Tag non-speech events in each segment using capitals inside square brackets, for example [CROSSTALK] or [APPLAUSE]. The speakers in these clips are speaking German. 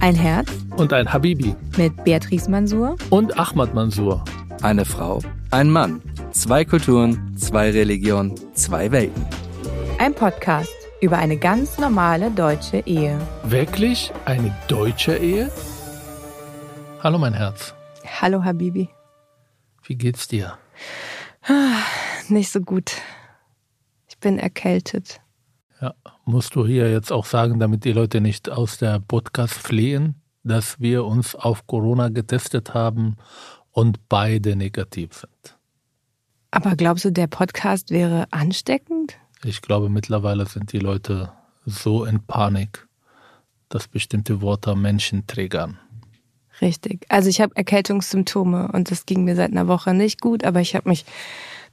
Ein Herz und ein Habibi mit Beatrice Mansour und Ahmad Mansour. Eine Frau, ein Mann, zwei Kulturen, zwei Religionen, zwei Welten. Ein Podcast über eine ganz normale deutsche Ehe. Wirklich eine deutsche Ehe? Hallo mein Herz. Hallo Habibi. Wie geht's dir? Nicht so gut. Ich bin erkältet. Ja, musst du hier jetzt auch sagen, damit die Leute nicht aus der Podcast fliehen, dass wir uns auf Corona getestet haben und beide negativ sind. Aber glaubst du, der Podcast wäre ansteckend? Ich glaube, mittlerweile sind die Leute so in Panik, dass bestimmte Worte Menschen triggern. Richtig. Also ich habe Erkältungssymptome und das ging mir seit einer Woche nicht gut, aber ich habe mich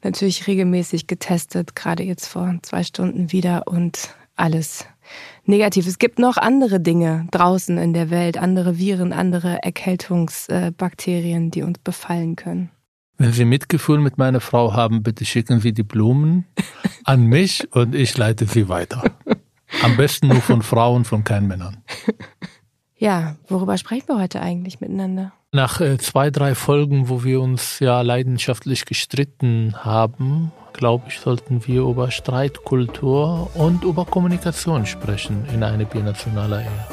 natürlich regelmäßig getestet, gerade jetzt vor zwei Stunden wieder und alles negativ. Es gibt noch andere Dinge draußen in der Welt, andere Viren, andere Erkältungsbakterien, die uns befallen können. Wenn Sie Mitgefühl mit meiner Frau haben, bitte schicken Sie die Blumen [LAUGHS] an mich und ich leite sie weiter. Am besten nur von Frauen, von keinen Männern. Ja, worüber sprechen wir heute eigentlich miteinander? Nach äh, zwei, drei Folgen, wo wir uns ja leidenschaftlich gestritten haben, glaube ich, sollten wir über Streitkultur und über Kommunikation sprechen in einer binationaler Ehe.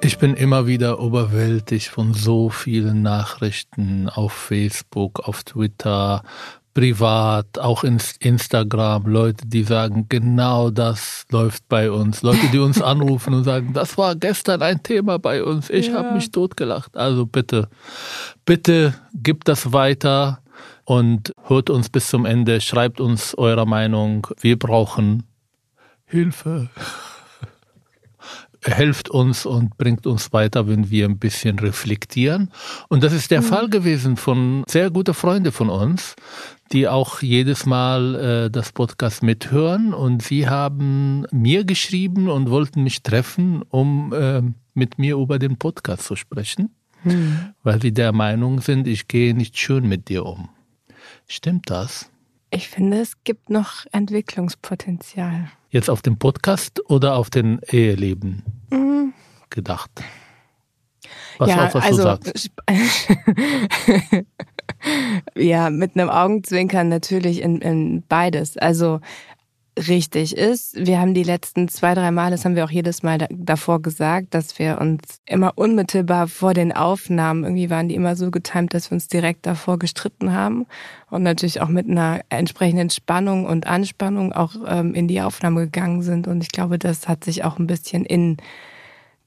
Ich bin immer wieder überwältigt von so vielen Nachrichten auf Facebook, auf Twitter, privat, auch in Instagram, Leute, die sagen, genau das läuft bei uns. Leute, die uns [LAUGHS] anrufen und sagen, das war gestern ein Thema bei uns. Ich ja. habe mich totgelacht. Also bitte, bitte gibt das weiter und hört uns bis zum Ende. Schreibt uns eure Meinung. Wir brauchen Hilfe [LAUGHS] helft uns und bringt uns weiter, wenn wir ein bisschen reflektieren. Und das ist der mhm. Fall gewesen von sehr guten Freunden von uns, die auch jedes Mal äh, das Podcast mithören. Und sie haben mir geschrieben und wollten mich treffen, um äh, mit mir über den Podcast zu sprechen, mhm. weil sie der Meinung sind, ich gehe nicht schön mit dir um. Stimmt das? Ich finde, es gibt noch Entwicklungspotenzial. Jetzt auf dem Podcast oder auf den Eheleben mhm. gedacht? Was ja, auch, was also, du sagst. [LAUGHS] ja, mit einem Augenzwinkern natürlich in, in beides. Also richtig ist. Wir haben die letzten zwei, drei Mal, das haben wir auch jedes Mal davor gesagt, dass wir uns immer unmittelbar vor den Aufnahmen, irgendwie waren die immer so getimt, dass wir uns direkt davor gestritten haben und natürlich auch mit einer entsprechenden Spannung und Anspannung auch ähm, in die Aufnahme gegangen sind. Und ich glaube, das hat sich auch ein bisschen in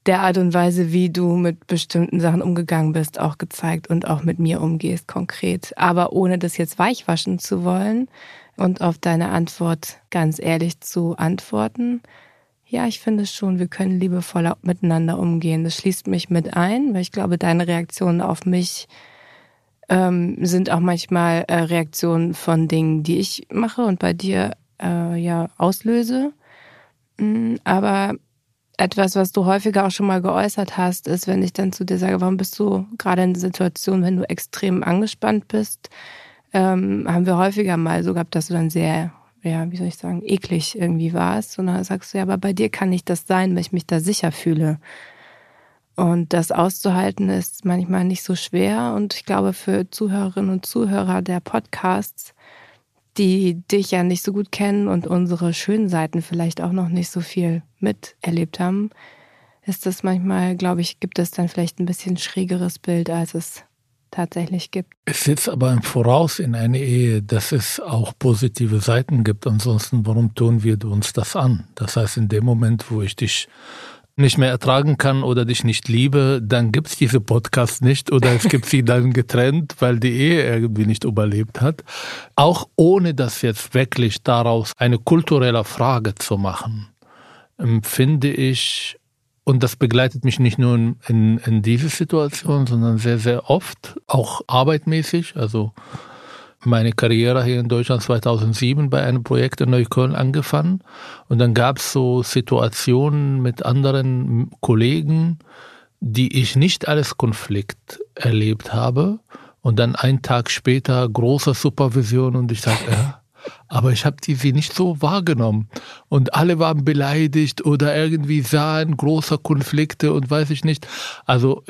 der Art und Weise, wie du mit bestimmten Sachen umgegangen bist, auch gezeigt und auch mit mir umgehst konkret. Aber ohne das jetzt weichwaschen zu wollen, und auf deine Antwort ganz ehrlich zu antworten. Ja, ich finde schon, wir können liebevoller miteinander umgehen. Das schließt mich mit ein, weil ich glaube, deine Reaktionen auf mich ähm, sind auch manchmal äh, Reaktionen von Dingen, die ich mache und bei dir äh, ja auslöse. Mm, aber etwas, was du häufiger auch schon mal geäußert hast, ist, wenn ich dann zu dir sage, warum bist du gerade in Situationen, wenn du extrem angespannt bist, ähm, haben wir häufiger mal so gehabt, dass du dann sehr, ja, wie soll ich sagen, eklig irgendwie warst. Und dann sagst du, ja, aber bei dir kann nicht das sein, weil ich mich da sicher fühle. Und das auszuhalten ist manchmal nicht so schwer. Und ich glaube, für Zuhörerinnen und Zuhörer der Podcasts, die dich ja nicht so gut kennen und unsere schönen Seiten vielleicht auch noch nicht so viel miterlebt haben, ist das manchmal, glaube ich, gibt es dann vielleicht ein bisschen schrägeres Bild, als es tatsächlich gibt. Es setzt aber im Voraus in eine Ehe, dass es auch positive Seiten gibt. Ansonsten, warum tun wir uns das an? Das heißt, in dem Moment, wo ich dich nicht mehr ertragen kann oder dich nicht liebe, dann gibt es diese Podcast nicht oder es gibt sie dann getrennt, weil die Ehe irgendwie nicht überlebt hat. Auch ohne das jetzt wirklich daraus eine kulturelle Frage zu machen, empfinde ich und das begleitet mich nicht nur in, in, in diese Situation, sondern sehr, sehr oft, auch arbeitmäßig. Also meine Karriere hier in Deutschland 2007 bei einem Projekt in Neukölln angefangen. Und dann gab es so Situationen mit anderen Kollegen, die ich nicht als Konflikt erlebt habe. Und dann einen Tag später große Supervision und ich sage, ja, aber ich habe die sie nicht so wahrgenommen. Und alle waren beleidigt oder irgendwie sahen große Konflikte und weiß ich nicht. Also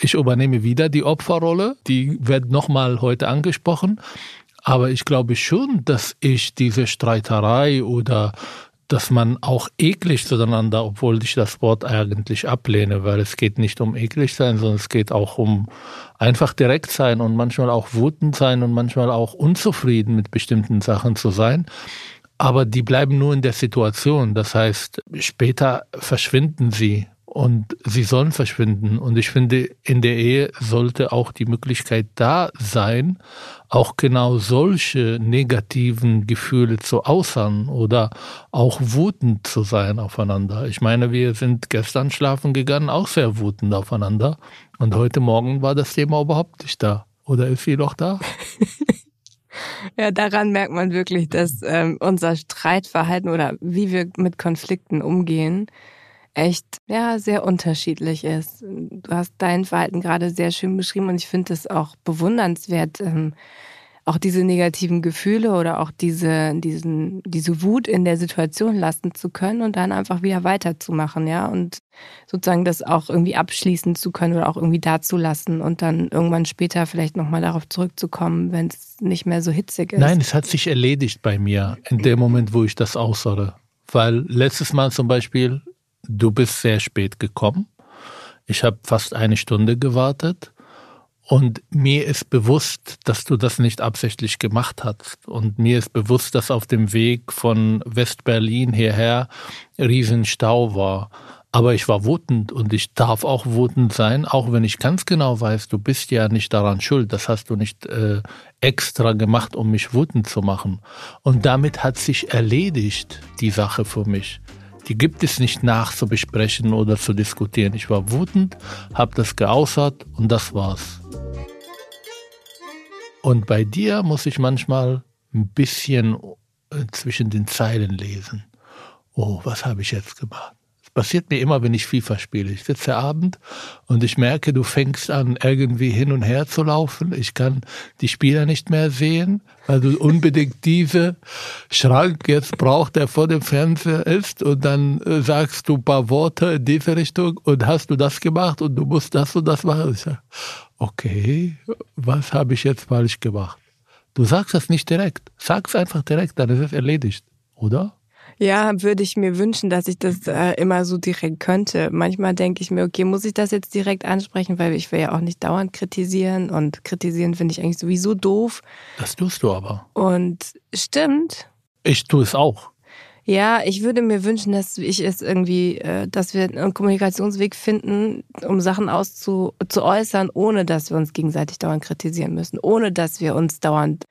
ich übernehme wieder die Opferrolle, die wird nochmal heute angesprochen. Aber ich glaube schon, dass ich diese Streiterei oder dass man auch eklig zueinander, obwohl ich das Wort eigentlich ablehne, weil es geht nicht um eklig sein, sondern es geht auch um einfach direkt sein und manchmal auch wütend sein und manchmal auch unzufrieden mit bestimmten Sachen zu sein. Aber die bleiben nur in der Situation. Das heißt, später verschwinden sie und sie sollen verschwinden. Und ich finde, in der Ehe sollte auch die Möglichkeit da sein, auch genau solche negativen Gefühle zu äußern oder auch wütend zu sein aufeinander. Ich meine, wir sind gestern schlafen gegangen, auch sehr wütend aufeinander. Und heute Morgen war das Thema überhaupt nicht da. Oder ist sie doch da? [LAUGHS] Ja, daran merkt man wirklich, dass ähm, unser Streitverhalten oder wie wir mit Konflikten umgehen, echt ja sehr unterschiedlich ist. Du hast dein Verhalten gerade sehr schön beschrieben und ich finde es auch bewundernswert, ähm, auch diese negativen Gefühle oder auch diese, diesen, diese Wut in der Situation lassen zu können und dann einfach wieder weiterzumachen, ja, und sozusagen das auch irgendwie abschließen zu können oder auch irgendwie dazulassen und dann irgendwann später vielleicht nochmal darauf zurückzukommen, wenn es nicht mehr so hitzig ist. Nein, es hat sich erledigt bei mir in dem Moment, wo ich das aussage. Weil letztes Mal zum Beispiel du bist sehr spät gekommen. Ich habe fast eine Stunde gewartet. Und mir ist bewusst, dass du das nicht absichtlich gemacht hast. Und mir ist bewusst, dass auf dem Weg von West-Berlin hierher Riesenstau war. Aber ich war wütend und ich darf auch wütend sein, auch wenn ich ganz genau weiß, du bist ja nicht daran schuld. Das hast du nicht äh, extra gemacht, um mich wütend zu machen. Und damit hat sich erledigt die Sache für mich. Die gibt es nicht nachzubesprechen oder zu diskutieren. Ich war wütend, habe das geäußert und das war's. Und bei dir muss ich manchmal ein bisschen äh, zwischen den Zeilen lesen. Oh, was habe ich jetzt gemacht? Passiert mir immer, wenn ich FIFA spiele. Ich sitze Abend und ich merke, du fängst an, irgendwie hin und her zu laufen. Ich kann die Spieler nicht mehr sehen, weil du unbedingt diese Schrank jetzt braucht, der vor dem Fernseher ist. Und dann äh, sagst du ein paar Worte in diese Richtung und hast du das gemacht und du musst das und das machen. Ich sage, okay, was habe ich jetzt falsch gemacht? Du sagst das nicht direkt. Sag's einfach direkt, dann ist es erledigt, oder? Ja, würde ich mir wünschen, dass ich das äh, immer so direkt könnte. Manchmal denke ich mir, okay, muss ich das jetzt direkt ansprechen, weil ich will ja auch nicht dauernd kritisieren und kritisieren finde ich eigentlich sowieso doof. Das tust du aber. Und stimmt. Ich tue es auch. Ja, ich würde mir wünschen, dass ich es irgendwie, äh, dass wir einen Kommunikationsweg finden, um Sachen auszuäußern, ohne dass wir uns gegenseitig dauernd kritisieren müssen, ohne dass wir uns dauernd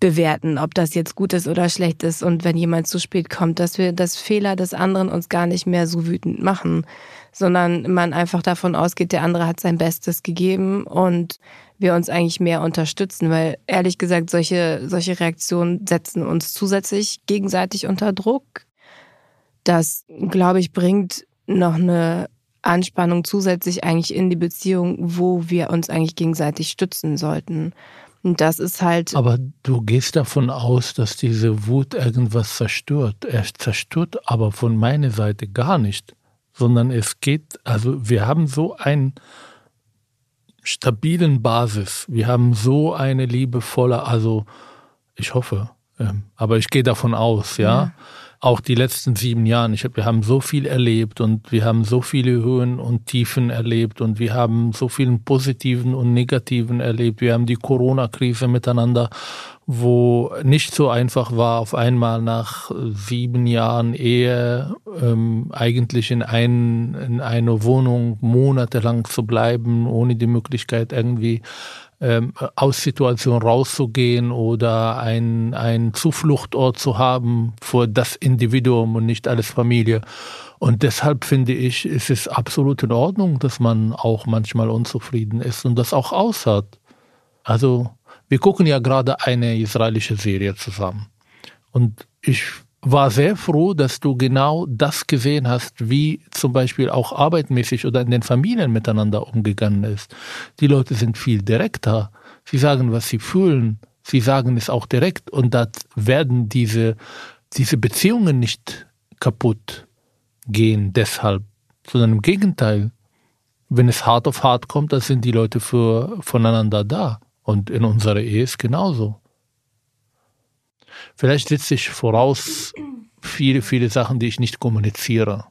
bewerten, ob das jetzt gut ist oder schlecht ist und wenn jemand zu spät kommt, dass wir das Fehler des anderen uns gar nicht mehr so wütend machen, sondern man einfach davon ausgeht, der andere hat sein Bestes gegeben und wir uns eigentlich mehr unterstützen, weil ehrlich gesagt solche solche Reaktionen setzen uns zusätzlich gegenseitig unter Druck. Das glaube ich bringt noch eine Anspannung zusätzlich eigentlich in die Beziehung, wo wir uns eigentlich gegenseitig stützen sollten. Und das ist halt. Aber du gehst davon aus, dass diese Wut irgendwas zerstört. Er zerstört aber von meiner Seite gar nicht, sondern es geht, also wir haben so einen stabilen Basis. Wir haben so eine liebevolle, also ich hoffe, ähm, aber ich gehe davon aus, ja. ja auch die letzten sieben Jahre. Ich hab, wir haben so viel erlebt und wir haben so viele Höhen und Tiefen erlebt und wir haben so vielen positiven und negativen erlebt. Wir haben die Corona-Krise miteinander, wo nicht so einfach war, auf einmal nach sieben Jahren Ehe ähm, eigentlich in, ein, in einer Wohnung monatelang zu bleiben, ohne die Möglichkeit irgendwie ähm, aus Situation rauszugehen oder ein, ein Zufluchtort zu haben für das Individuum und nicht alles Familie. Und deshalb finde ich, ist es absolut in Ordnung, dass man auch manchmal unzufrieden ist und das auch aushält. Also, wir gucken ja gerade eine israelische Serie zusammen. Und ich war sehr froh, dass du genau das gesehen hast, wie zum Beispiel auch arbeitmäßig oder in den Familien miteinander umgegangen ist. Die Leute sind viel direkter. Sie sagen, was sie fühlen. Sie sagen es auch direkt und da werden diese, diese Beziehungen nicht kaputt gehen deshalb, sondern im Gegenteil. Wenn es hart auf hart kommt, dann sind die Leute für, voneinander da. Und in unserer Ehe ist genauso. Vielleicht setze ich voraus viele, viele Sachen, die ich nicht kommuniziere.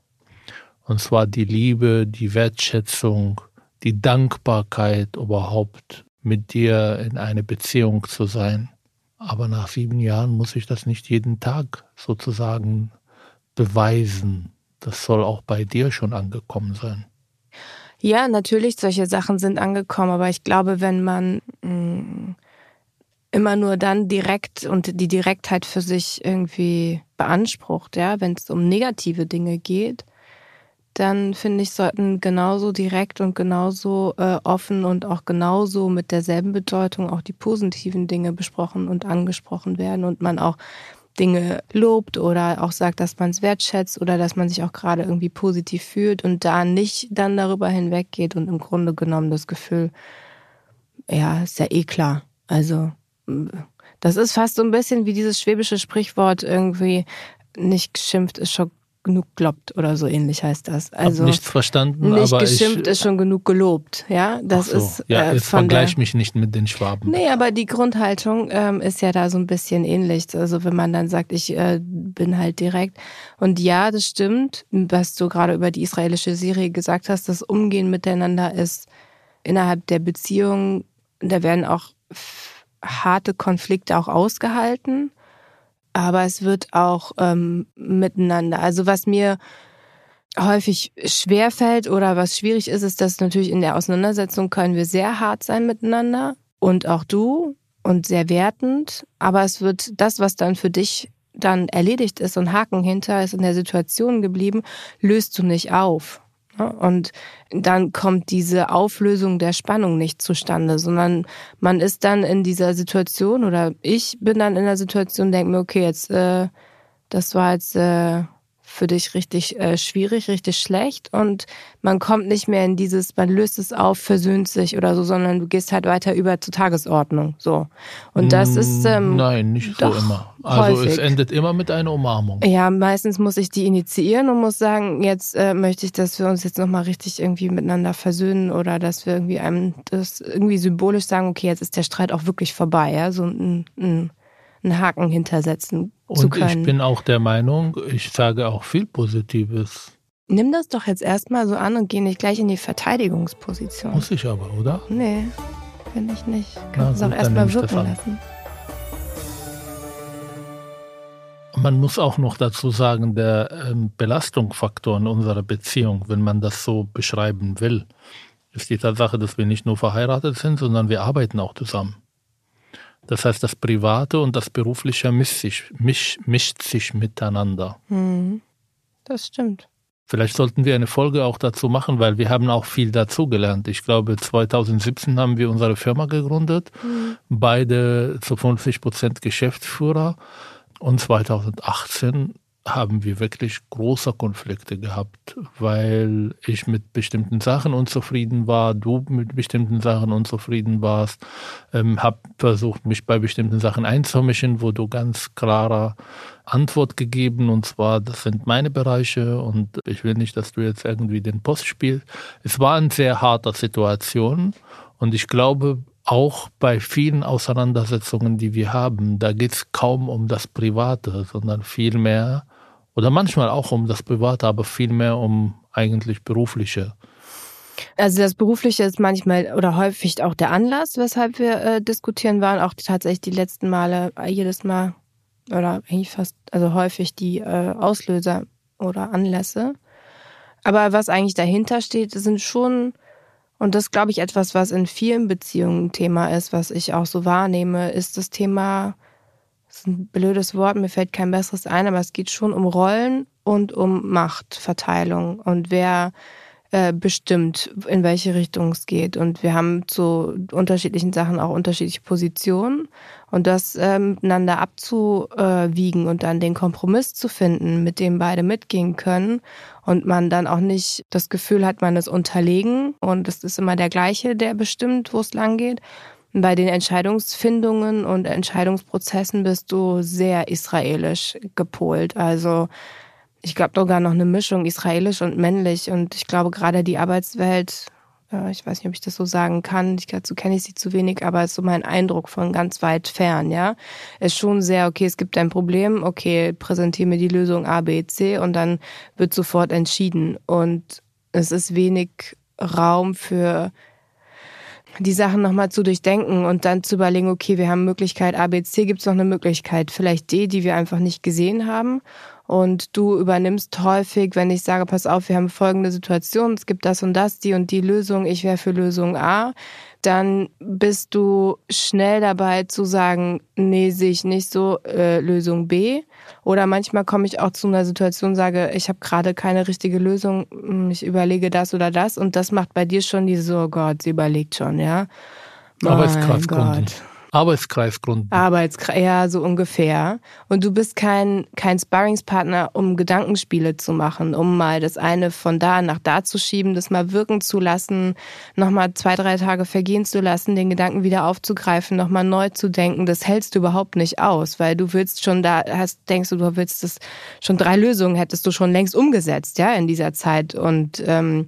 Und zwar die Liebe, die Wertschätzung, die Dankbarkeit überhaupt mit dir in eine Beziehung zu sein. Aber nach sieben Jahren muss ich das nicht jeden Tag sozusagen beweisen. Das soll auch bei dir schon angekommen sein. Ja, natürlich, solche Sachen sind angekommen, aber ich glaube, wenn man mh, mm, immer nur dann direkt und die Direktheit für sich irgendwie beansprucht, ja, wenn es um negative Dinge geht, dann finde ich, sollten genauso direkt und genauso äh, offen und auch genauso mit derselben Bedeutung auch die positiven Dinge besprochen und angesprochen werden und man auch Dinge lobt oder auch sagt, dass man es wertschätzt oder dass man sich auch gerade irgendwie positiv fühlt und da nicht dann darüber hinweggeht und im Grunde genommen das Gefühl, ja, ist ja eh klar. Also das ist fast so ein bisschen wie dieses schwäbische Sprichwort irgendwie nicht geschimpft ist schon genug gelobt oder so ähnlich heißt das. Also Hab nichts verstanden, nicht aber geschimpft ich, ist schon genug gelobt, ja. Das so. ist ja, äh, jetzt vergleich mich nicht mit den Schwaben. Nee, aber die Grundhaltung ähm, ist ja da so ein bisschen ähnlich. Also wenn man dann sagt, ich äh, bin halt direkt und ja, das stimmt, was du gerade über die israelische Serie gesagt hast, das Umgehen miteinander ist innerhalb der Beziehung, da werden auch harte Konflikte auch ausgehalten aber es wird auch ähm, miteinander. Also was mir häufig schwer fällt oder was schwierig ist, ist, dass natürlich in der Auseinandersetzung können wir sehr hart sein miteinander und auch du und sehr wertend, aber es wird das, was dann für dich dann erledigt ist und Haken hinter ist in der Situation geblieben, löst du nicht auf. Und dann kommt diese Auflösung der Spannung nicht zustande, sondern man ist dann in dieser Situation oder ich bin dann in der Situation, denke mir, okay, jetzt, äh, das war jetzt äh, für dich richtig äh, schwierig, richtig schlecht und man kommt nicht mehr in dieses, man löst es auf, versöhnt sich oder so, sondern du gehst halt weiter über zur Tagesordnung. So. Und das ist. Ähm, Nein, nicht so immer. Also häufig. es endet immer mit einer Umarmung. Ja, meistens muss ich die initiieren und muss sagen, jetzt äh, möchte ich, dass wir uns jetzt nochmal richtig irgendwie miteinander versöhnen oder dass wir irgendwie einem das irgendwie symbolisch sagen, okay, jetzt ist der Streit auch wirklich vorbei, ja. So ein, ein einen Haken hintersetzen und zu können. Und ich bin auch der Meinung, ich sage auch viel Positives. Nimm das doch jetzt erstmal so an und geh nicht gleich in die Verteidigungsposition. Muss ich aber, oder? Nee, finde ich nicht. Kannst du es auch erstmal wirken lassen. Man muss auch noch dazu sagen, der ähm, Belastungsfaktor in unserer Beziehung, wenn man das so beschreiben will, ist die Tatsache, dass wir nicht nur verheiratet sind, sondern wir arbeiten auch zusammen. Das heißt, das Private und das Berufliche mischt sich, misch, mischt sich miteinander. Mhm. Das stimmt. Vielleicht sollten wir eine Folge auch dazu machen, weil wir haben auch viel dazugelernt. Ich glaube, 2017 haben wir unsere Firma gegründet, mhm. beide zu 50 Prozent Geschäftsführer. Und 2018 haben wir wirklich große Konflikte gehabt, weil ich mit bestimmten Sachen unzufrieden war, du mit bestimmten Sachen unzufrieden warst, ähm, habe versucht, mich bei bestimmten Sachen einzumischen, wo du ganz klarer Antwort gegeben und zwar, das sind meine Bereiche und ich will nicht, dass du jetzt irgendwie den Post spielst. Es war eine sehr harte Situation und ich glaube, auch bei vielen Auseinandersetzungen, die wir haben, da geht es kaum um das Private, sondern vielmehr oder manchmal auch um das Private, aber vielmehr um eigentlich berufliche. Also das Berufliche ist manchmal oder häufig auch der Anlass, weshalb wir äh, diskutieren waren. Auch tatsächlich die letzten Male, äh, jedes Mal oder eigentlich fast, also häufig die äh, Auslöser oder Anlässe. Aber was eigentlich dahinter steht, sind schon, und das glaube ich etwas, was in vielen Beziehungen Thema ist, was ich auch so wahrnehme, ist das Thema das ist ein blödes Wort, mir fällt kein besseres ein, aber es geht schon um Rollen und um Machtverteilung und wer äh, bestimmt, in welche Richtung es geht. Und wir haben zu unterschiedlichen Sachen auch unterschiedliche Positionen. Und das äh, miteinander abzuwiegen und dann den Kompromiss zu finden, mit dem beide mitgehen können und man dann auch nicht das Gefühl hat, man ist unterlegen und es ist immer der gleiche, der bestimmt, wo es lang geht, bei den Entscheidungsfindungen und Entscheidungsprozessen bist du sehr israelisch gepolt. Also ich glaube sogar noch eine Mischung israelisch und männlich. Und ich glaube gerade die Arbeitswelt, äh, ich weiß nicht, ob ich das so sagen kann, ich, dazu kenne ich sie zu wenig, aber es ist so mein Eindruck von ganz weit fern, ja. Ist schon sehr, okay, es gibt ein Problem, okay, präsentiere mir die Lösung A, B, C und dann wird sofort entschieden. Und es ist wenig Raum für die Sachen nochmal zu durchdenken und dann zu überlegen, okay, wir haben Möglichkeit A, B, C, gibt es noch eine Möglichkeit, vielleicht D, die wir einfach nicht gesehen haben. Und du übernimmst häufig, wenn ich sage, pass auf, wir haben folgende Situation, es gibt das und das, die und die Lösung, ich wäre für Lösung A, dann bist du schnell dabei zu sagen, nee, sehe ich nicht so, äh, Lösung B. Oder manchmal komme ich auch zu einer Situation, sage, ich habe gerade keine richtige Lösung, hm, ich überlege das oder das und das macht bei dir schon diese, oh Gott, sie überlegt schon, ja. Aber es Gott. Arbeitskreis gründen. Arbeitskreis, ja, so ungefähr. Und du bist kein, kein Sparringspartner, um Gedankenspiele zu machen, um mal das eine von da nach da zu schieben, das mal wirken zu lassen, nochmal zwei, drei Tage vergehen zu lassen, den Gedanken wieder aufzugreifen, nochmal neu zu denken. Das hältst du überhaupt nicht aus, weil du willst schon da, hast, denkst du, du willst das, schon drei Lösungen hättest du schon längst umgesetzt, ja, in dieser Zeit. Und ähm,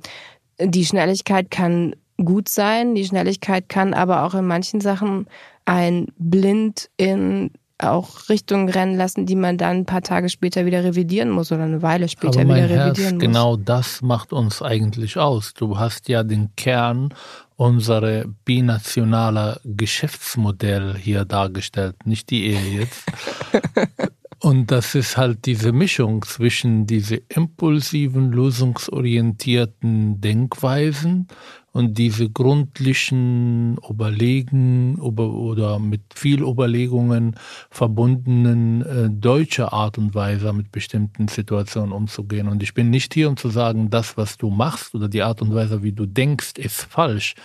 die Schnelligkeit kann gut sein, die Schnelligkeit kann aber auch in manchen Sachen ein blind in auch Richtungen rennen lassen, die man dann ein paar Tage später wieder revidieren muss oder eine Weile später wieder revidieren Herz, muss. Genau das macht uns eigentlich aus. Du hast ja den Kern unserer binationaler Geschäftsmodell hier dargestellt, nicht die Ehe jetzt. [LAUGHS] Und das ist halt diese Mischung zwischen diese impulsiven, lösungsorientierten Denkweisen und diese gründlichen, überlegen oder mit viel Überlegungen verbundenen äh, deutsche Art und Weise mit bestimmten Situationen umzugehen. Und ich bin nicht hier, um zu sagen, das, was du machst oder die Art und Weise, wie du denkst, ist falsch.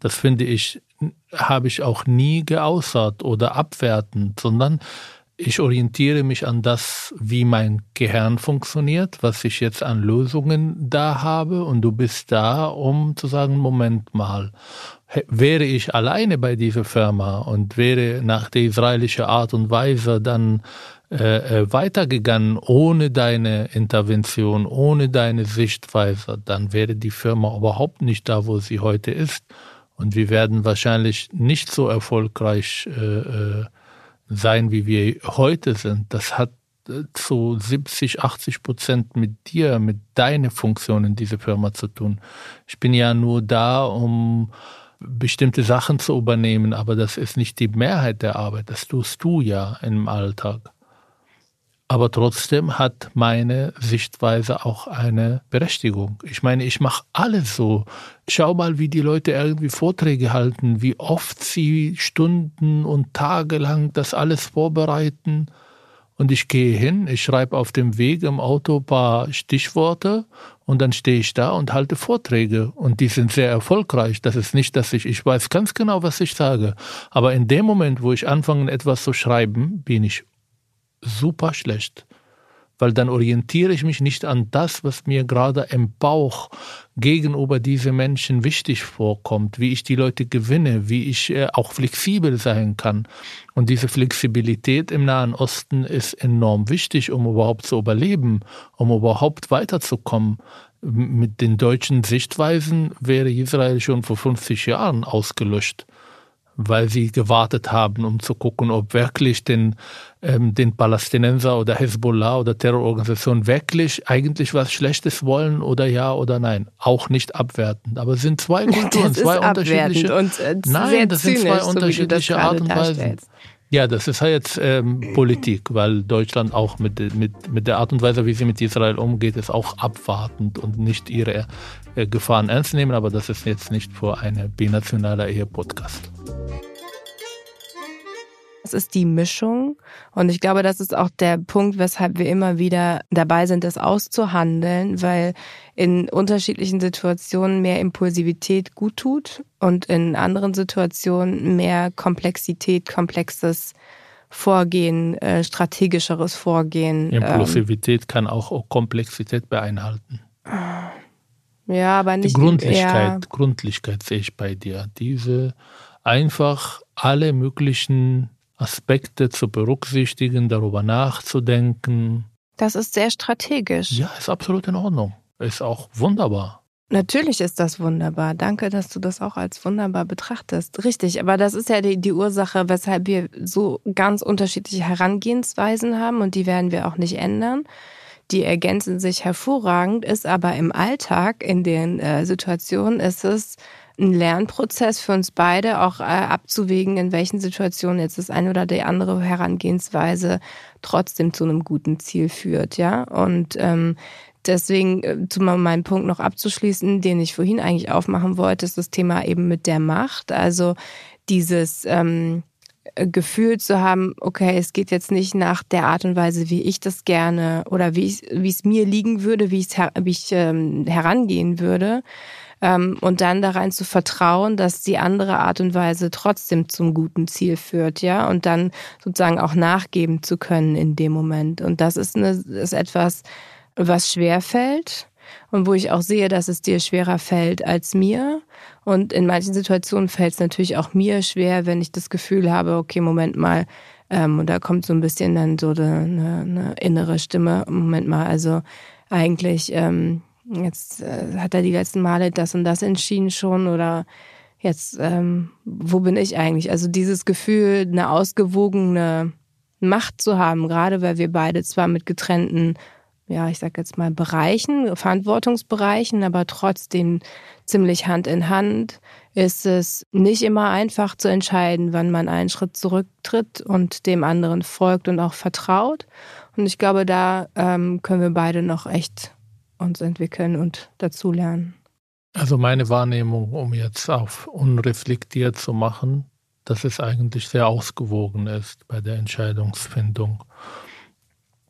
Das finde ich, habe ich auch nie geäußert oder abwertend, sondern ich orientiere mich an das, wie mein Gehirn funktioniert, was ich jetzt an Lösungen da habe und du bist da, um zu sagen, Moment mal, wäre ich alleine bei dieser Firma und wäre nach der israelischen Art und Weise dann äh, äh, weitergegangen ohne deine Intervention, ohne deine Sichtweise, dann wäre die Firma überhaupt nicht da, wo sie heute ist. Und wir werden wahrscheinlich nicht so erfolgreich äh, äh sein, wie wir heute sind, das hat zu 70, 80 Prozent mit dir, mit deiner Funktion in dieser Firma zu tun. Ich bin ja nur da, um bestimmte Sachen zu übernehmen, aber das ist nicht die Mehrheit der Arbeit. Das tust du ja im Alltag. Aber trotzdem hat meine Sichtweise auch eine Berechtigung. Ich meine, ich mache alles so. Schau mal, wie die Leute irgendwie Vorträge halten, wie oft sie Stunden und Tage lang das alles vorbereiten. Und ich gehe hin, ich schreibe auf dem Weg im Auto ein paar Stichworte und dann stehe ich da und halte Vorträge. Und die sind sehr erfolgreich. Das ist nicht, dass ich, ich weiß ganz genau, was ich sage. Aber in dem Moment, wo ich anfange, etwas zu schreiben, bin ich super schlecht, weil dann orientiere ich mich nicht an das, was mir gerade im Bauch gegenüber diesen Menschen wichtig vorkommt, wie ich die Leute gewinne, wie ich äh, auch flexibel sein kann. Und diese Flexibilität im Nahen Osten ist enorm wichtig, um überhaupt zu überleben, um überhaupt weiterzukommen. Mit den deutschen Sichtweisen wäre Israel schon vor 50 Jahren ausgelöscht weil sie gewartet haben, um zu gucken, ob wirklich den, ähm, den Palästinenser oder Hezbollah oder Terrororganisationen wirklich eigentlich was Schlechtes wollen oder ja oder nein. Auch nicht abwertend. Aber es sind zwei [LAUGHS] Kulturen, das zwei unterschiedliche. Und, äh, nein, das sind zwei unterschiedliche so Art und Weisen. Ja, das ist halt jetzt ähm, Politik, weil Deutschland auch mit, mit, mit der Art und Weise, wie sie mit Israel umgeht, ist auch abwartend und nicht ihre äh, Gefahren ernst nehmen. Aber das ist jetzt nicht für eine binationale Ehe-Podcast. Es ist die Mischung. Und ich glaube, das ist auch der Punkt, weshalb wir immer wieder dabei sind, das auszuhandeln, weil in unterschiedlichen Situationen mehr Impulsivität gut tut und in anderen Situationen mehr Komplexität, komplexes Vorgehen, äh, strategischeres Vorgehen. Impulsivität ähm, kann auch Komplexität beinhalten. Ja, aber nicht. Die Gründlichkeit, ja. Gründlichkeit sehe ich bei dir. Diese einfach alle möglichen Aspekte zu berücksichtigen, darüber nachzudenken. Das ist sehr strategisch. Ja, ist absolut in Ordnung. Ist auch wunderbar. Natürlich ist das wunderbar. Danke, dass du das auch als wunderbar betrachtest. Richtig, aber das ist ja die, die, Ursache, weshalb wir so ganz unterschiedliche Herangehensweisen haben und die werden wir auch nicht ändern. Die ergänzen sich hervorragend, ist aber im Alltag, in den äh, Situationen, ist es ein Lernprozess für uns beide, auch äh, abzuwägen, in welchen Situationen jetzt das eine oder die andere Herangehensweise trotzdem zu einem guten Ziel führt, ja. Und ähm, deswegen, äh, zu meinem Punkt noch abzuschließen, den ich vorhin eigentlich aufmachen wollte, ist das Thema eben mit der Macht. Also dieses ähm, Gefühl zu haben, okay, es geht jetzt nicht nach der Art und Weise, wie ich das gerne oder wie, ich, wie es mir liegen würde, wie, wie ich ähm, herangehen würde, ähm, und dann da rein zu vertrauen, dass die andere Art und Weise trotzdem zum guten Ziel führt, ja, und dann sozusagen auch nachgeben zu können in dem Moment. Und das ist, eine, ist etwas, was schwer fällt und wo ich auch sehe, dass es dir schwerer fällt als mir. Und in manchen Situationen fällt es natürlich auch mir schwer, wenn ich das Gefühl habe, okay, Moment mal, ähm, und da kommt so ein bisschen dann so eine, eine innere Stimme, Moment mal, also eigentlich ähm, jetzt äh, hat er die letzten Male das und das entschieden schon oder jetzt, ähm, wo bin ich eigentlich? Also dieses Gefühl, eine ausgewogene Macht zu haben, gerade weil wir beide zwar mit getrennten, ja, ich sag jetzt mal Bereichen, Verantwortungsbereichen, aber trotzdem ziemlich Hand in Hand, ist es nicht immer einfach zu entscheiden, wann man einen Schritt zurücktritt und dem anderen folgt und auch vertraut. Und ich glaube, da ähm, können wir beide noch echt uns entwickeln und dazulernen. Also meine Wahrnehmung, um jetzt auf unreflektiert zu machen, dass es eigentlich sehr ausgewogen ist bei der Entscheidungsfindung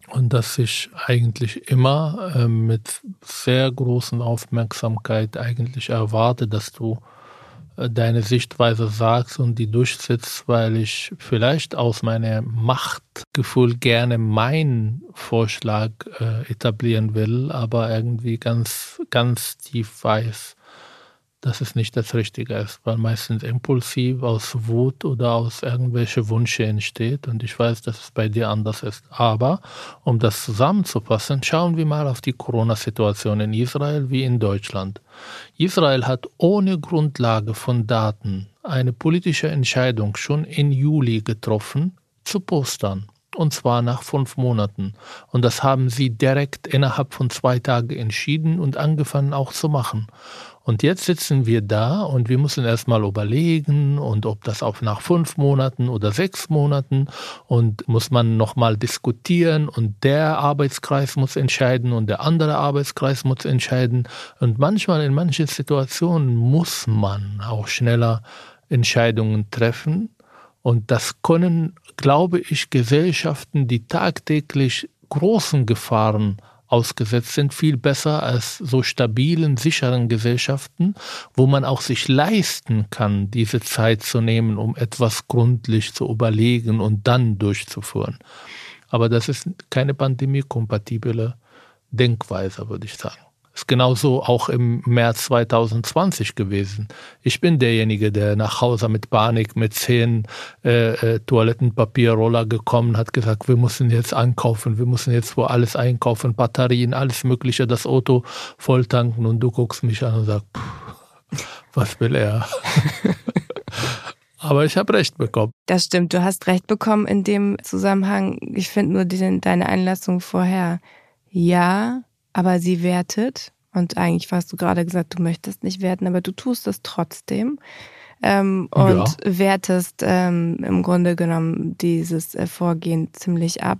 und dass ich eigentlich immer äh, mit sehr großen Aufmerksamkeit eigentlich erwarte, dass du äh, deine Sichtweise sagst und die durchsetzt, weil ich vielleicht aus meinem Machtgefühl gerne meinen Vorschlag äh, etablieren will, aber irgendwie ganz, ganz tief weiß, dass es nicht das Richtige ist, weil meistens impulsiv aus Wut oder aus irgendwelche Wünsche entsteht und ich weiß, dass es bei dir anders ist. Aber um das zusammenzufassen, schauen wir mal auf die Corona-Situation in Israel wie in Deutschland. Israel hat ohne Grundlage von Daten eine politische Entscheidung schon in Juli getroffen, zu postern. Und zwar nach fünf Monaten. Und das haben sie direkt innerhalb von zwei Tagen entschieden und angefangen auch zu machen. Und jetzt sitzen wir da und wir müssen erstmal überlegen und ob das auch nach fünf Monaten oder sechs Monaten und muss man nochmal diskutieren und der Arbeitskreis muss entscheiden und der andere Arbeitskreis muss entscheiden. Und manchmal in manchen Situationen muss man auch schneller Entscheidungen treffen. Und das können, glaube ich, Gesellschaften, die tagtäglich großen Gefahren ausgesetzt sind, viel besser als so stabilen, sicheren Gesellschaften, wo man auch sich leisten kann, diese Zeit zu nehmen, um etwas gründlich zu überlegen und dann durchzuführen. Aber das ist keine pandemiekompatible Denkweise, würde ich sagen. Ist genauso auch im März 2020 gewesen. Ich bin derjenige, der nach Hause mit Panik, mit zehn äh, äh, Toilettenpapierroller gekommen hat, gesagt, wir müssen jetzt einkaufen, wir müssen jetzt wo alles einkaufen, Batterien, alles Mögliche, das Auto voll tanken und du guckst mich an und sagst, was will er? [LAUGHS] Aber ich habe recht bekommen. Das stimmt, du hast recht bekommen in dem Zusammenhang. Ich finde nur die, deine Einlassung vorher. Ja, aber sie wertet. Und eigentlich hast du gerade gesagt, du möchtest nicht werten, aber du tust es trotzdem. Ähm, und ja. wertest ähm, im Grunde genommen dieses äh, Vorgehen ziemlich ab.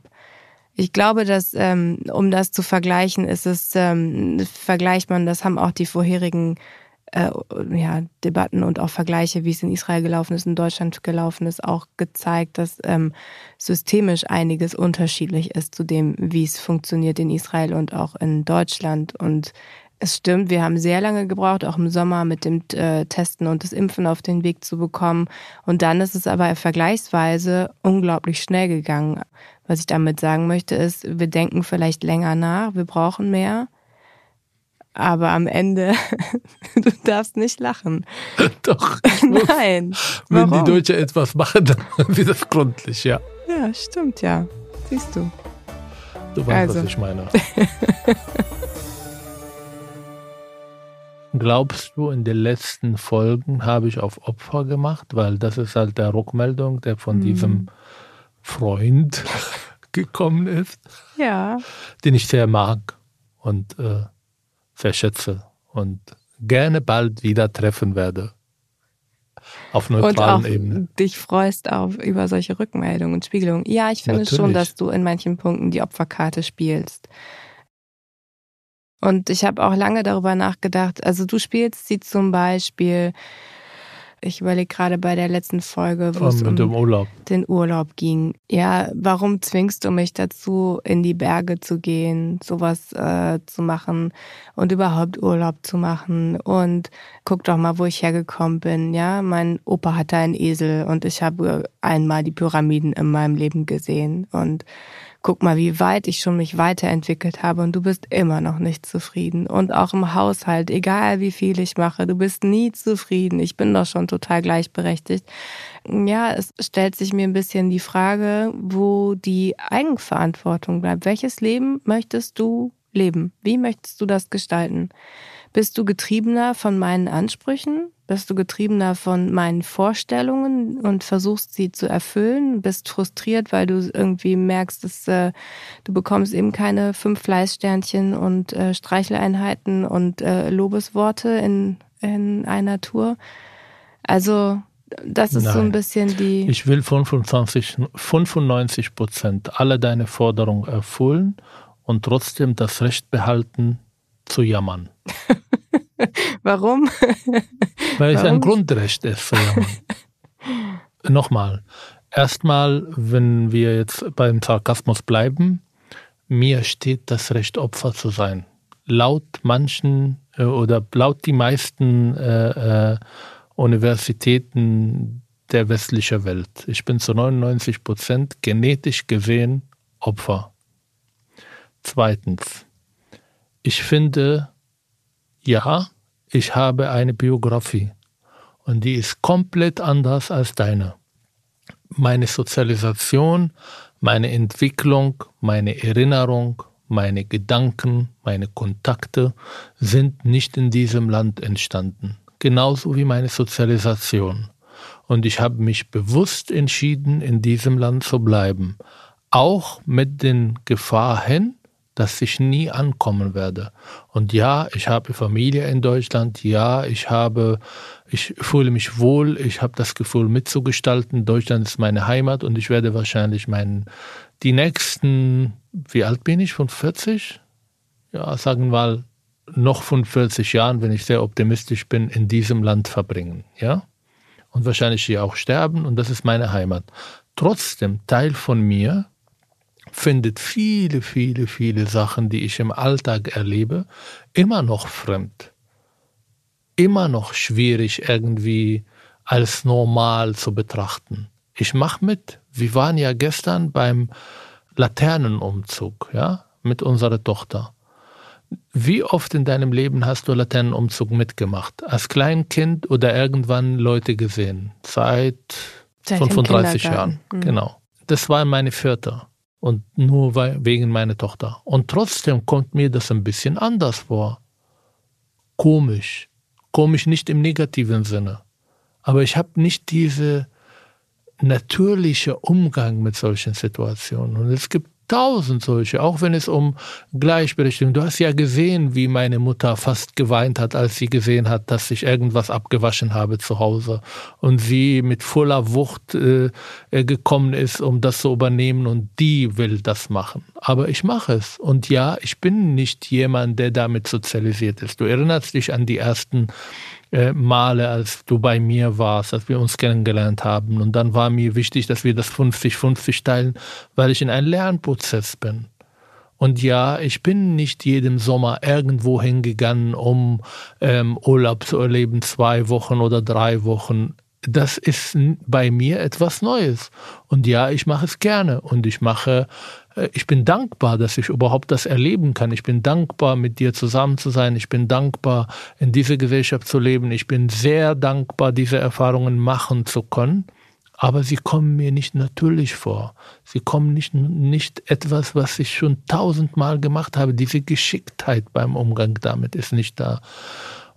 Ich glaube, dass, ähm, um das zu vergleichen, ist es, ähm, vergleicht man, das haben auch die vorherigen äh, ja, Debatten und auch Vergleiche, wie es in Israel gelaufen ist, in Deutschland gelaufen ist, auch gezeigt, dass ähm, systemisch einiges unterschiedlich ist zu dem, wie es funktioniert in Israel und auch in Deutschland. Und es stimmt, wir haben sehr lange gebraucht, auch im Sommer mit dem äh, Testen und das Impfen auf den Weg zu bekommen. Und dann ist es aber vergleichsweise unglaublich schnell gegangen. Was ich damit sagen möchte, ist, wir denken vielleicht länger nach, wir brauchen mehr Aber am Ende, [LAUGHS] du darfst nicht lachen. [LAUGHS] Doch. [LAUGHS] Nein. Wenn Warum? die Deutschen etwas machen, dann wird das gründlich, ja. Ja, stimmt ja. Siehst du. Du weißt, Also. was ich meine. Glaubst du, in den letzten Folgen habe ich auf Opfer gemacht? Weil das ist halt der Rückmeldung, der von Mhm. diesem Freund gekommen ist, Ja. den ich sehr mag und äh, sehr schätze und gerne bald wieder treffen werde. Auf Und neutralen auch Ebene. dich freust auf über solche Rückmeldungen und Spiegelungen. Ja, ich finde schon, Natürlich. dass du in manchen Punkten die Opferkarte spielst. Und ich habe auch lange darüber nachgedacht. Also du spielst sie zum Beispiel, ich überlege gerade bei der letzten Folge, wo es Und um Urlaub. den Urlaub ging. Ja, warum zwingst du mich dazu, in die Berge zu gehen, sowas äh, zu machen und überhaupt Urlaub zu machen? Und guck doch mal, wo ich hergekommen bin. Ja, mein Opa hatte einen Esel und ich habe einmal die Pyramiden in meinem Leben gesehen. Und guck mal, wie weit ich schon mich weiterentwickelt habe und du bist immer noch nicht zufrieden. Und auch im Haushalt, egal wie viel ich mache, du bist nie zufrieden. Ich bin doch schon total gleichberechtigt. Ja, es stellt sich mir ein bisschen die Frage, wo die Eigenverantwortung bleibt. Welches Leben möchtest du leben? Wie möchtest du das gestalten? Bist du getriebener von meinen Ansprüchen? Bist du getriebener von meinen Vorstellungen und versuchst sie zu erfüllen? Bist frustriert, weil du irgendwie merkst, dass äh, du bekommst eben keine fünf Fleißsternchen und äh, Streicheleinheiten und äh, Lobesworte in, in einer Tour? Also das ist so ein Nein. bisschen die. Ich will 25, 95 Prozent aller deine Forderungen erfüllen und trotzdem das Recht behalten, zu jammern. [LAUGHS] Warum? [LAUGHS] Weil es ein? Grundrecht ist, zu jammern. [LAUGHS] Nochmal. Erstmal, wenn wir jetzt beim Sarkasmus bleiben, mir steht das Recht, Opfer zu sein. Laut manchen äh, oder laut die meisten äh, äh, Universitäten der westlichen Welt. Ich bin zu 99 Prozent genetisch gesehen Opfer. Zweitens, ich finde, ja, ich habe eine Biografie und die ist komplett anders als deine. Meine Sozialisation, meine Entwicklung, meine Erinnerung, meine Gedanken, meine Kontakte sind nicht in diesem Land entstanden. Genauso wie meine Sozialisation. Und ich habe mich bewusst entschieden, in diesem Land zu bleiben. Auch mit den Gefahr hin, dass ich nie ankommen werde. Und ja, ich habe Familie in Deutschland. Ja, ich habe, ich fühle mich wohl. Ich habe das Gefühl mitzugestalten. Deutschland ist meine Heimat und ich werde wahrscheinlich meinen, die nächsten, wie alt bin ich? Von 40? Ja, sagen wir mal, noch von 40 Jahren, wenn ich sehr optimistisch bin, in diesem Land verbringen. Ja? Und wahrscheinlich hier auch sterben und das ist meine Heimat. Trotzdem, Teil von mir findet viele, viele, viele Sachen, die ich im Alltag erlebe, immer noch fremd. Immer noch schwierig irgendwie als normal zu betrachten. Ich mache mit. Wir waren ja gestern beim Laternenumzug, ja, mit unserer Tochter. Wie oft in deinem Leben hast du Laternenumzug mitgemacht? Als Kleinkind oder irgendwann Leute gesehen? Seit, Seit dem 35 Kindergarten. Jahren. Mhm. Genau. Das war meine vierte. Und nur wegen meiner Tochter. Und trotzdem kommt mir das ein bisschen anders vor. Komisch. Komisch nicht im negativen Sinne. Aber ich habe nicht diese natürliche Umgang mit solchen Situationen. Und es gibt tausend solche, auch wenn es um Gleichberechtigung. Du hast ja gesehen, wie meine Mutter fast geweint hat, als sie gesehen hat, dass ich irgendwas abgewaschen habe zu Hause und sie mit voller Wucht äh, äh, gekommen ist, um das zu übernehmen und die will das machen. Aber ich mache es. Und ja, ich bin nicht jemand, der damit sozialisiert ist. Du erinnerst dich an die ersten äh, Male, als du bei mir warst, als wir uns kennengelernt haben. Und dann war mir wichtig, dass wir das 50-50 teilen, weil ich in einem Lernprozess bin. Und ja, ich bin nicht jeden Sommer irgendwo hingegangen, um ähm, Urlaub zu erleben, zwei Wochen oder drei Wochen. Das ist bei mir etwas Neues. Und ja, ich mache es gerne. Und ich mache ich bin dankbar, dass ich überhaupt das erleben kann. Ich bin dankbar, mit dir zusammen zu sein. Ich bin dankbar, in dieser Gesellschaft zu leben. Ich bin sehr dankbar, diese Erfahrungen machen zu können. Aber sie kommen mir nicht natürlich vor. Sie kommen nicht, nicht etwas, was ich schon tausendmal gemacht habe. Diese Geschicktheit beim Umgang damit ist nicht da.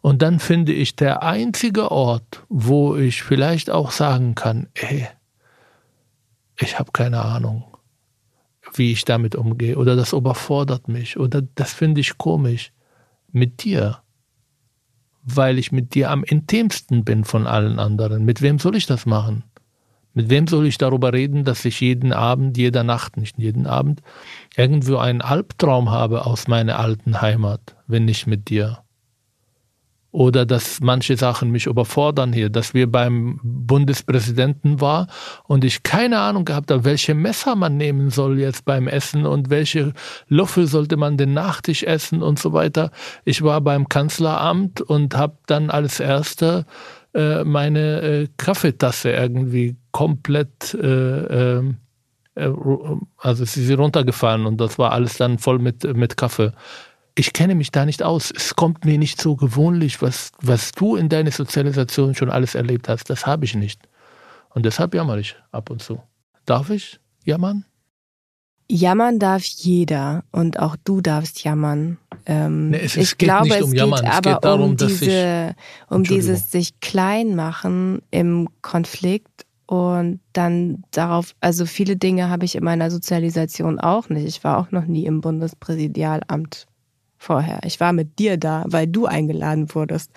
Und dann finde ich der einzige Ort, wo ich vielleicht auch sagen kann, ey, ich habe keine Ahnung wie ich damit umgehe oder das überfordert mich oder das finde ich komisch mit dir, weil ich mit dir am intimsten bin von allen anderen. Mit wem soll ich das machen? Mit wem soll ich darüber reden, dass ich jeden Abend, jeder Nacht, nicht jeden Abend, irgendwo einen Albtraum habe aus meiner alten Heimat, wenn nicht mit dir? Oder dass manche Sachen mich überfordern hier, dass wir beim Bundespräsidenten war und ich keine Ahnung gehabt habe, welche Messer man nehmen soll jetzt beim Essen und welche Löffel sollte man den Nachtisch essen und so weiter. Ich war beim Kanzleramt und habe dann als erster äh, meine äh, Kaffeetasse irgendwie komplett äh, ähm, äh, also sie ist runtergefallen und das war alles dann voll mit, mit Kaffee ich kenne mich da nicht aus. Es kommt mir nicht so gewohnlich, was, was du in deiner Sozialisation schon alles erlebt hast. Das habe ich nicht. Und deshalb jammer ich ab und zu. Darf ich jammern? Jammern darf jeder und auch du darfst jammern. Ähm, nee, es, es ich geht glaube, nicht um es Jammern. geht aber geht darum, um, diese, um dieses sich klein machen im Konflikt und dann darauf, also viele Dinge habe ich in meiner Sozialisation auch nicht. Ich war auch noch nie im Bundespräsidialamt vorher. Ich war mit dir da, weil du eingeladen wurdest.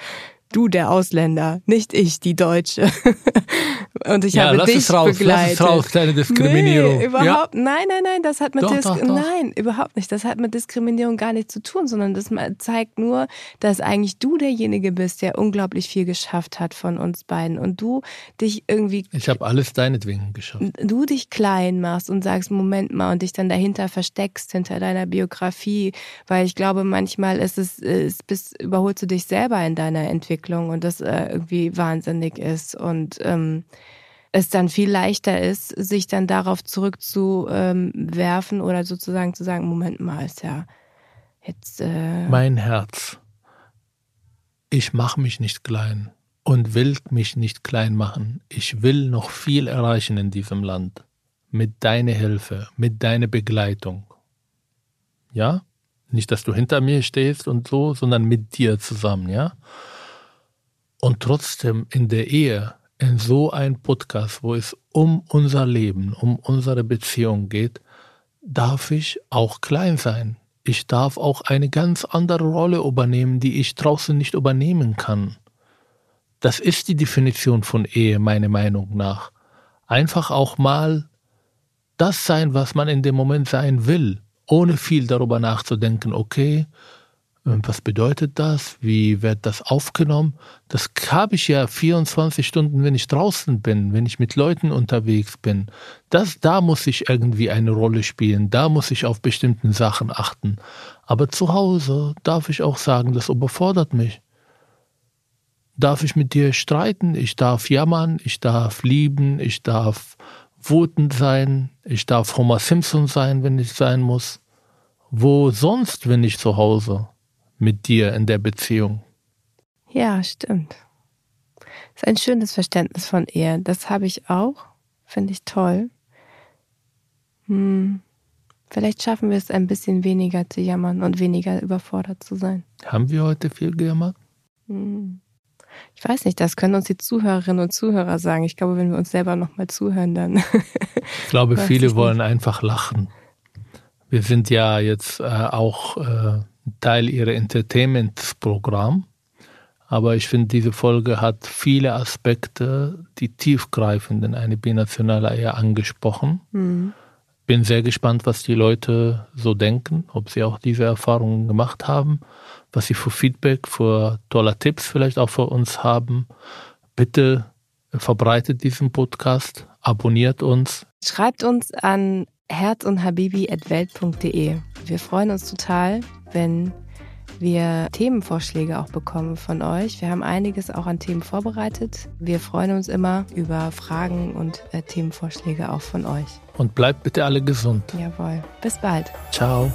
Du der Ausländer, nicht ich, die Deutsche. [LAUGHS] Und ich ja, habe lass dich es raus, begleitet. Lass es raus, kleine Diskriminierung. Nee, überhaupt, ja. nein, nein, nein, das hat mit doch, doch, doch. nein, überhaupt nicht. Das hat mit Diskriminierung gar nichts zu tun, sondern das zeigt nur, dass eigentlich du derjenige bist, der unglaublich viel geschafft hat von uns beiden und du dich irgendwie. Ich habe alles deinetwegen geschafft. Du dich klein machst und sagst, Moment mal, und dich dann dahinter versteckst hinter deiner Biografie, weil ich glaube, manchmal ist es, ist, bis überholst du dich selber in deiner Entwicklung und das äh, irgendwie wahnsinnig ist und ähm, es dann viel leichter ist, sich dann darauf zurückzuwerfen oder sozusagen zu sagen, Moment mal, ist ja jetzt. Äh mein Herz. Ich mache mich nicht klein und will mich nicht klein machen. Ich will noch viel erreichen in diesem Land. Mit deiner Hilfe, mit deiner Begleitung. Ja? Nicht, dass du hinter mir stehst und so, sondern mit dir zusammen, ja? Und trotzdem in der Ehe in so ein Podcast, wo es um unser Leben, um unsere Beziehung geht, darf ich auch klein sein. Ich darf auch eine ganz andere Rolle übernehmen, die ich draußen nicht übernehmen kann. Das ist die Definition von Ehe, meiner Meinung nach. Einfach auch mal das sein, was man in dem Moment sein will, ohne viel darüber nachzudenken, okay, was bedeutet das? Wie wird das aufgenommen? Das habe ich ja 24 Stunden, wenn ich draußen bin, wenn ich mit Leuten unterwegs bin. Das, da muss ich irgendwie eine Rolle spielen. Da muss ich auf bestimmten Sachen achten. Aber zu Hause darf ich auch sagen, das überfordert mich. Darf ich mit dir streiten? Ich darf jammern. Ich darf lieben. Ich darf wütend sein. Ich darf Homer Simpson sein, wenn ich sein muss. Wo sonst, wenn ich zu Hause? Mit dir in der Beziehung. Ja, stimmt. Das ist ein schönes Verständnis von Ehe. Das habe ich auch. Finde ich toll. Hm. Vielleicht schaffen wir es ein bisschen weniger zu jammern und weniger überfordert zu sein. Haben wir heute viel gejammert? Hm. Ich weiß nicht, das können uns die Zuhörerinnen und Zuhörer sagen. Ich glaube, wenn wir uns selber nochmal zuhören, dann. [LAUGHS] ich glaube, viele wollen einfach lachen. Wir sind ja jetzt äh, auch äh, Teil ihrer Entertainment-Programm. Aber ich finde, diese Folge hat viele Aspekte, die tiefgreifend in eine binationale Ehe angesprochen. Mhm. Bin sehr gespannt, was die Leute so denken, ob sie auch diese Erfahrungen gemacht haben, was sie für Feedback, für tolle Tipps vielleicht auch für uns haben. Bitte verbreitet diesen Podcast, abonniert uns. Schreibt uns an herz und habibi.welt.de. Wir freuen uns total, wenn wir Themenvorschläge auch bekommen von euch. Wir haben einiges auch an Themen vorbereitet. Wir freuen uns immer über Fragen und äh, Themenvorschläge auch von euch. und bleibt bitte alle gesund. Jawohl. Bis bald. Ciao.